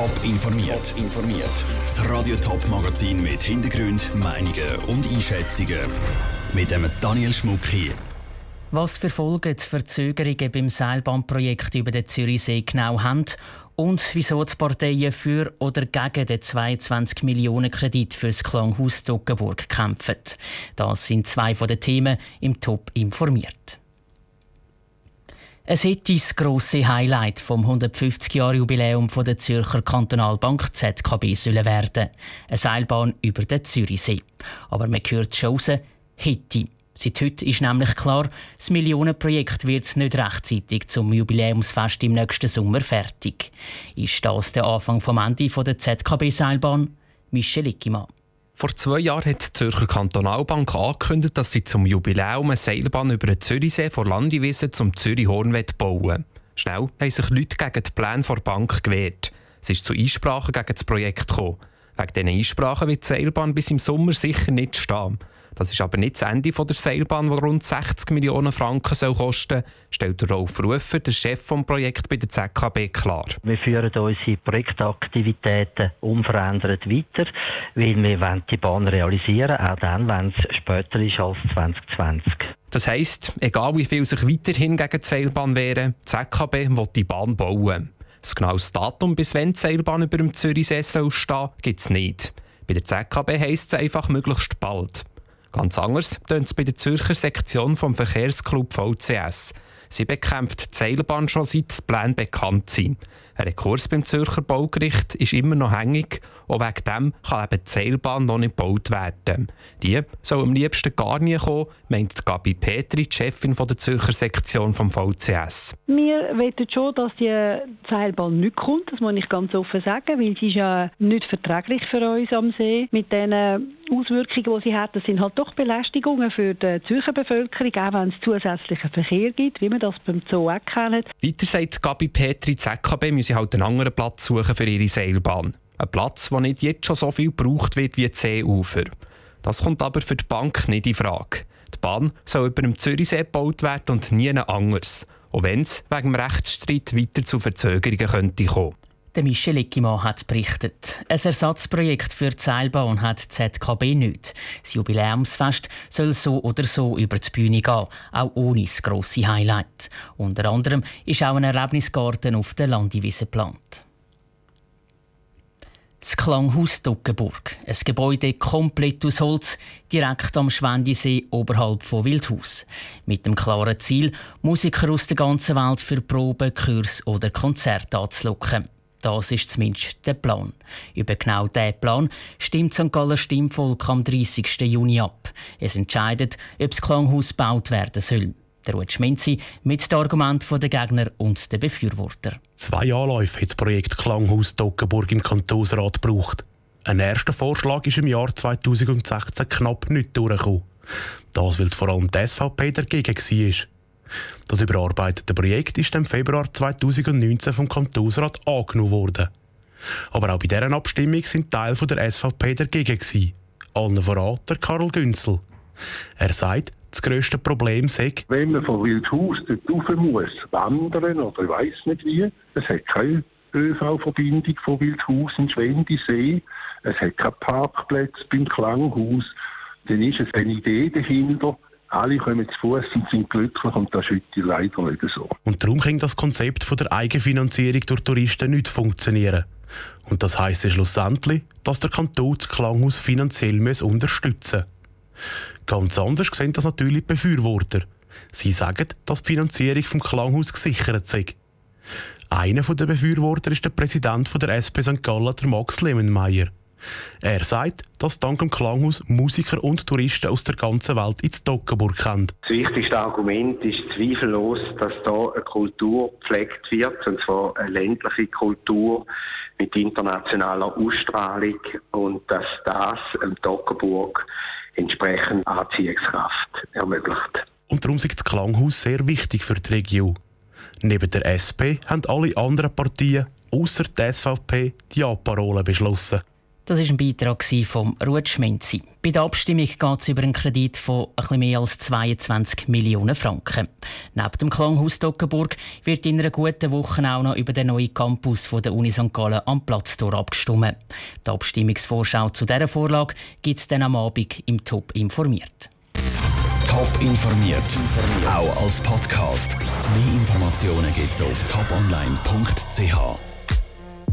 Top informiert. informiert. Das Radio Top Magazin mit Hintergrund, Meinungen und Einschätzungen mit dem Daniel Schmuck hier. Was für Folgen die Verzögerungen beim Seilbahnprojekt über den Zürichsee genau haben und wieso die Parteien für oder gegen den 22 Millionen Kredit für das Klanghaus Toggenburg kämpfen. Das sind zwei von den Themen im Top informiert. Es hätte das grosse Highlight vom 150-Jahr-Jubiläum der Zürcher Kantonalbank ZKB sollen werden. Eine Seilbahn über den Zürichsee. Aber man hört schon raus, hätte. Seit heute ist nämlich klar, das Millionenprojekt wird nicht rechtzeitig zum Jubiläumsfest im nächsten Sommer fertig. Ist das der Anfang vom Ende der ZKB-Seilbahn? Michel Ickimann. Vor zwei Jahren hat die Zürcher Kantonalbank angekündigt, dass sie zum Jubiläum eine Seilbahn über den Zürichsee vor Landiwiesen zum Zürich-Horn bauen Schnell haben sich Leute gegen die Pläne der Bank gewehrt. Es ist zu Einsprachen gegen das Projekt gekommen. Wegen diesen Einsprachen wird die Seilbahn bis im Sommer sicher nicht stehen. Das ist aber nicht das Ende der Seilbahn, die rund 60 Millionen Franken soll kosten soll, stellt Rolf Rufer, der Chef des Projekts bei der ZKB, klar. Wir führen unsere Projektaktivitäten unverändert weiter, weil wir wollen die Bahn realisieren auch dann, wenn es später ist als 2020. Das heisst, egal wie viel sich weiterhin gegen die Seilbahn wehren, die ZKB will die Bahn bauen. Das genaue Datum, bis wann die Seilbahn über dem Zürichsee soll stehen, gibt es nicht. Bei der ZKB heisst es einfach möglichst bald. Ganz anders tönt es bei der Zürcher Sektion vom Verkehrsclub VCS. Sie bekämpft die Seilbahn schon seit die bekannt sind. Ein Rekurs beim Zürcher Baugericht ist immer noch hängig und wegen dem kann eben die Seilbahn noch nicht gebaut werden. Die soll am liebsten gar nie kommen, meint Gabi Petri, die Chefin der Zürcher Sektion vom VCS. Wir wollen schon, dass die Seilbahn nicht kommt, das muss ich ganz offen sagen, weil sie ist ja nicht verträglich für uns am See. Mit den Auswirkungen, die sie hat, das sind halt doch Belästigungen für die Zürcher Bevölkerung, auch wenn es zusätzlichen Verkehr gibt, wie wir das beim Zoo auch kennen. Weiter sagt Gabi Petri, ZKB müsse halt einen anderen Platz suchen für ihre Seilbahn. Ein Platz, der nicht jetzt schon so viel gebraucht wird wie die Seeufer. Das kommt aber für die Bank nicht in Frage. Die Bahn soll über dem Zürichsee gebaut werden und nie anders. Auch wenn es wegen dem Rechtsstreit weiter zu Verzögerungen könnte kommen. Der Michel Eckimann hat berichtet. Ein Ersatzprojekt für die Seilbahn hat die ZKB nicht. Das Jubiläumsfest soll so oder so über die Bühne gehen, auch ohne das grosse Highlight. Unter anderem ist auch ein Erlebnisgarten auf der Landiwiese geplant. Das Klanghaus Duckenburg. Ein Gebäude komplett aus Holz, direkt am Schwendisee oberhalb von Wildhaus. Mit dem klaren Ziel, Musiker aus der ganzen Welt für Proben, Kurs oder Konzerte anzulocken. Das ist zumindest der Plan. Über genau diesen Plan stimmt St. Galler Stimmvolk am 30. Juni ab. Es entscheidet, ob das Klanghaus gebaut werden soll. Der Ruud Schminzi mit dem Argument der Gegner und der Befürworter. Zwei Anläufe hat das Projekt Klanghaus Toggenburg im Kantonsrat gebraucht. Ein erster Vorschlag ist im Jahr 2016 knapp nicht durchgekommen. Das, weil vor allem die SVP dagegen war. Das überarbeitete Projekt ist im Februar 2019 vom Kantonsrat angenommen worden. Aber auch bei dieser Abstimmung sind Teile der SVP dagegen. Gewesen. Allen voran der Karl Günzel. Er sagt, das grösste Problem sei, wenn man von Wildhaus dort rauf muss, wandern oder ich weiss nicht wie, es hat keine ÖV-Verbindung von Wildhaus in Schwendisee, es hat keine Parkplätze beim Klanghaus, dann ist es eine Idee dahinter, alle kommen zu Fuß und sind glücklich und das ist heute leider nicht so. Und darum kann das Konzept von der Eigenfinanzierung durch Touristen nicht funktionieren. Und das heisst schlussendlich, dass der Kanton das Klanghaus finanziell unterstützen muss. Ganz anders sehen das natürlich die Befürworter. Sie sagen, dass die Finanzierung vom Klanghaus gesichert sei. Einer der Befürworter ist der Präsident der SP St. Gallen, Max Lemenmeier. Er sagt, dass dank dem Klanghaus Musiker und Touristen aus der ganzen Welt ins Toggenburg kommen. Das wichtigste Argument ist zweifellos, dass hier eine Kultur gepflegt wird, und zwar eine ländliche Kultur mit internationaler Ausstrahlung und dass das im Toggenburg entsprechend Anziehungskraft ermöglicht. Und darum ist das Klanghaus sehr wichtig für die Region. Neben der SP haben alle anderen Partien, außer der SVP, die Ja-Parole beschlossen. Das ist ein Beitrag vom Ruth Schmenzi. Bei der Abstimmung geht es über einen Kredit von etwas mehr als 22 Millionen Franken. Neben dem Klanghaus Dockenburg wird in einer guten Woche auch noch über den neuen Campus von der Uni St. Gallen am Platztor abgestimmt. Die Abstimmungsvorschau zu dieser Vorlage gibt es dann am Abend im Top informiert. Top informiert, auch als Podcast. Mehr Informationen gibt es auf toponline.ch.